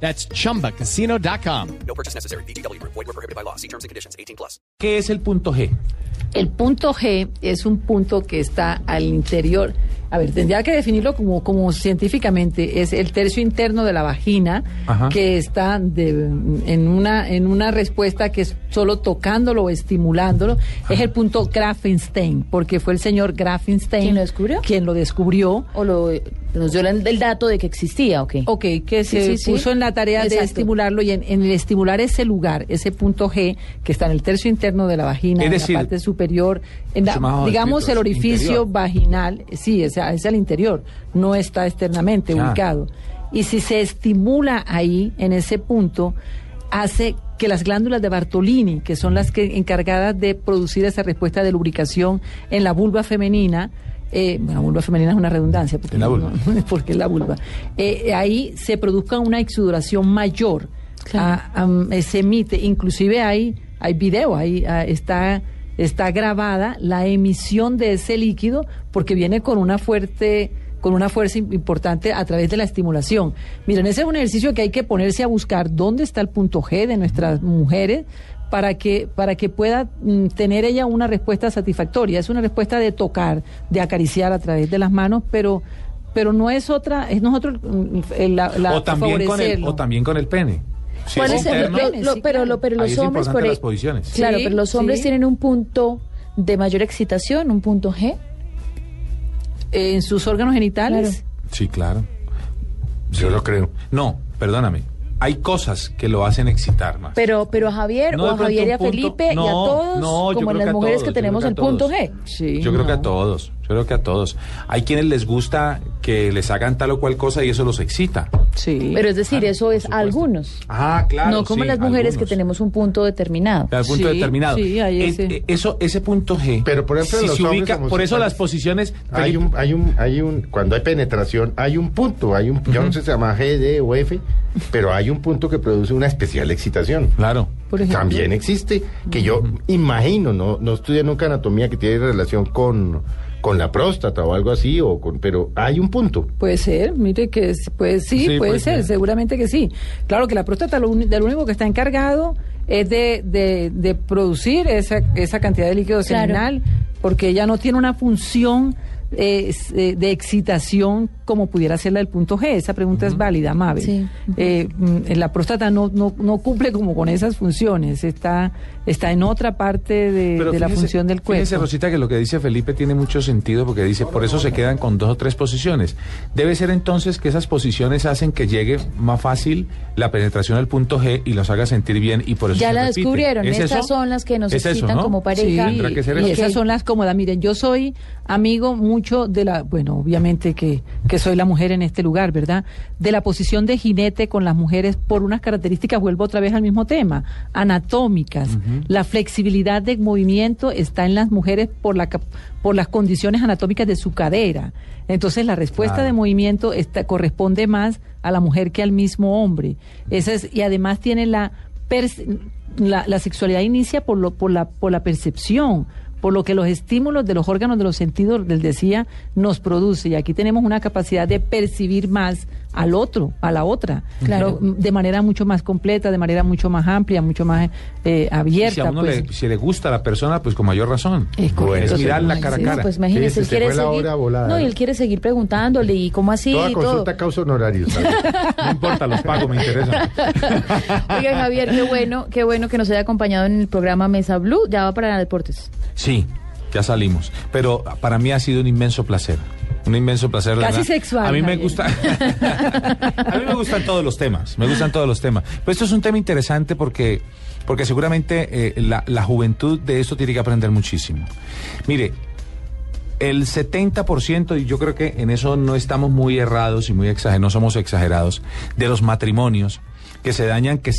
That's chumbacasino.com. No purchase necessary. BGW. Void were prohibited by law. See terms and conditions. 18 plus. ¿Qué es el punto G? El punto G es un punto que está al interior. A ver, tendría que definirlo como, como científicamente. Es el tercio interno de la vagina Ajá. que está de- en, una, en una respuesta que es solo tocándolo o estimulándolo. Es el punto Grafenstein, porque fue el señor Grafenstein ¿Quién lo descubrió? quien lo descubrió. o lo, nos dio el, el dato de que existía, ¿ok? Ok, que Sí, se sí, sí. puso en la tarea de estimularlo y en, en el estimular ese lugar, ese punto G que está en el tercio interno de la vagina, Es en la parte superior, en la- digamos escrito, el orificio interior. vaginal, sí, es, es al interior, no está externamente Ya. ubicado. Y si se estimula ahí, en ese punto, hace que las glándulas de Bartolini, que son las que encargadas de producir esa respuesta de lubricación en la vulva femenina, eh, bueno, vulva femenina es una redundancia, porque, En la vulva. no- porque es la vulva, eh, ahí se produzca una exudoración mayor, Claro. Am, eh, se emite, inclusive hay, hay video, ahí ah, está, está grabada la emisión de ese líquido porque viene con una fuerte con una fuerza im- importante a través de la estimulación. Miren, ese es un ejercicio que hay que ponerse a buscar dónde está el punto G de nuestras mujeres para que para que pueda mm, tener ella una respuesta satisfactoria. Es una respuesta de tocar, de acariciar a través de las manos, pero pero no es otra, es nosotros mm, el- la, la- o, también con el, o también con el pene. Si ¿Cuál es es el- interno, lo- lo- Sí, pero, lo- pero ahí los es hombres, importante por ahí- las posiciones. Claro, Sí, pero los hombres sí. tienen un punto de mayor excitación, un punto G. en sus órganos genitales. Sí, claro. Yo lo creo. No, perdóname. Hay cosas que lo hacen excitar más. Pero, pero a Javier No, o a Javier y a punto- Felipe y a todos, no, como en las a mujeres todos, que tenemos el punto. G. Sí, Yo creo que a todos, yo creo que a todos. Hay quienes les gusta que les hagan tal o cual cosa y eso los excita. Sí. Pero es decir, Claro, eso es supuesto. algunos. Ah, claro. no como sí, las mujeres que tenemos un punto determinado. Al punto Sí, determinado. sí, ahí Eh, ese. eh, eso, ese punto G. Pero, por ejemplo, si los se ubica, por eso las posiciones. Hay Felipe, un, hay un, hay un, cuando hay penetración, hay un punto, hay un, yo no sé si se llama G, D o F, pero hay un punto que produce una especial excitación. Claro. Por ejemplo. También existe, que yo imagino, no, no estudié nunca anatomía que tiene relación con, con la próstata o algo así, o con, pero hay un punto. Puede ser, mire que es- pues sí, Sí, puede puede ser, ser. seguramente que sí. Claro que la próstata lo, uni- de lo único que está encargado es de, de, de producir esa, esa cantidad de líquido Claro. seminal, porque ella no tiene una función eh, de excitación como pudiera ser la del punto G. Esa pregunta es válida, Mabel. Sí. Eh, mm, la próstata no, no, no cumple como con esas funciones, está, está en otra parte de, Pero de la función del cuerpo. Fíjese, Rosita, que lo que dice Felipe tiene mucho sentido porque dice, por eso se quedan con dos o tres posiciones. Debe ser entonces que esas posiciones hacen que llegue más fácil la penetración al punto G y los haga sentir bien y por eso Ya se la repite. descubrieron. ¿Es Estas eso? son las que nos Es eso, excitan ¿no? como pareja. Tendrá que ser y eso. esas son las cómodas. Miren, yo soy amigo mucho de la, bueno, obviamente que, que soy la mujer en este lugar, ¿verdad? De la posición de jinete con las mujeres por unas características, vuelvo otra vez al mismo tema, anatómicas. La flexibilidad de movimiento está en las mujeres por, la, por las condiciones anatómicas de su cadera. Entonces la respuesta Claro. de movimiento está, corresponde más a la mujer que al mismo hombre. Esa es, y además tiene la, la, la sexualidad inicia por, lo, por, la, por la percepción, por lo que los estímulos de los órganos de los sentidos del decía nos produce. Y aquí tenemos una capacidad de percibir más al otro, a la otra, Claro. Pero, de manera mucho más completa, de manera mucho más amplia, mucho más eh, Y abierta. si a uno pues. le, si le gusta a la persona, pues con mayor razón. Es correcto, es mirarla sí, cara a sí, cara. Pues imagínese, Sí, él se quiere fue la seguir. hora volada. No, y él quiere seguir preguntándole y cómo así Toda y todo. consulta causa honorarios. ¿sabes? No importa, los pago, me interesa. Oiga, Javier, qué bueno, qué bueno que nos haya acompañado en el programa Mesa Blue. Ya va para deportes. Sí, ya salimos. Pero para mí ha sido un inmenso placer. Un inmenso placer. Casi verdad. sexual, A mí me gusta. a mí me gustan todos los temas. Me gustan todos los temas. Pero esto es un tema interesante porque, porque seguramente eh, la, la juventud de esto tiene que aprender muchísimo. Mire, el 70%, y yo creo que en eso no estamos muy errados y muy exagerados, no somos exagerados, de los matrimonios que se dañan, que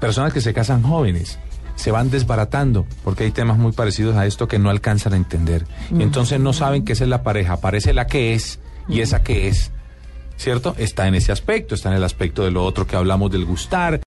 personas que se casan jóvenes. Se van desbaratando, porque hay temas muy parecidos a esto que no alcanzan a entender. Y entonces no saben esa es la pareja, aparece la que es y esa que es. ¿Cierto? Está en ese aspecto, está en el aspecto de lo otro que hablamos del gustar.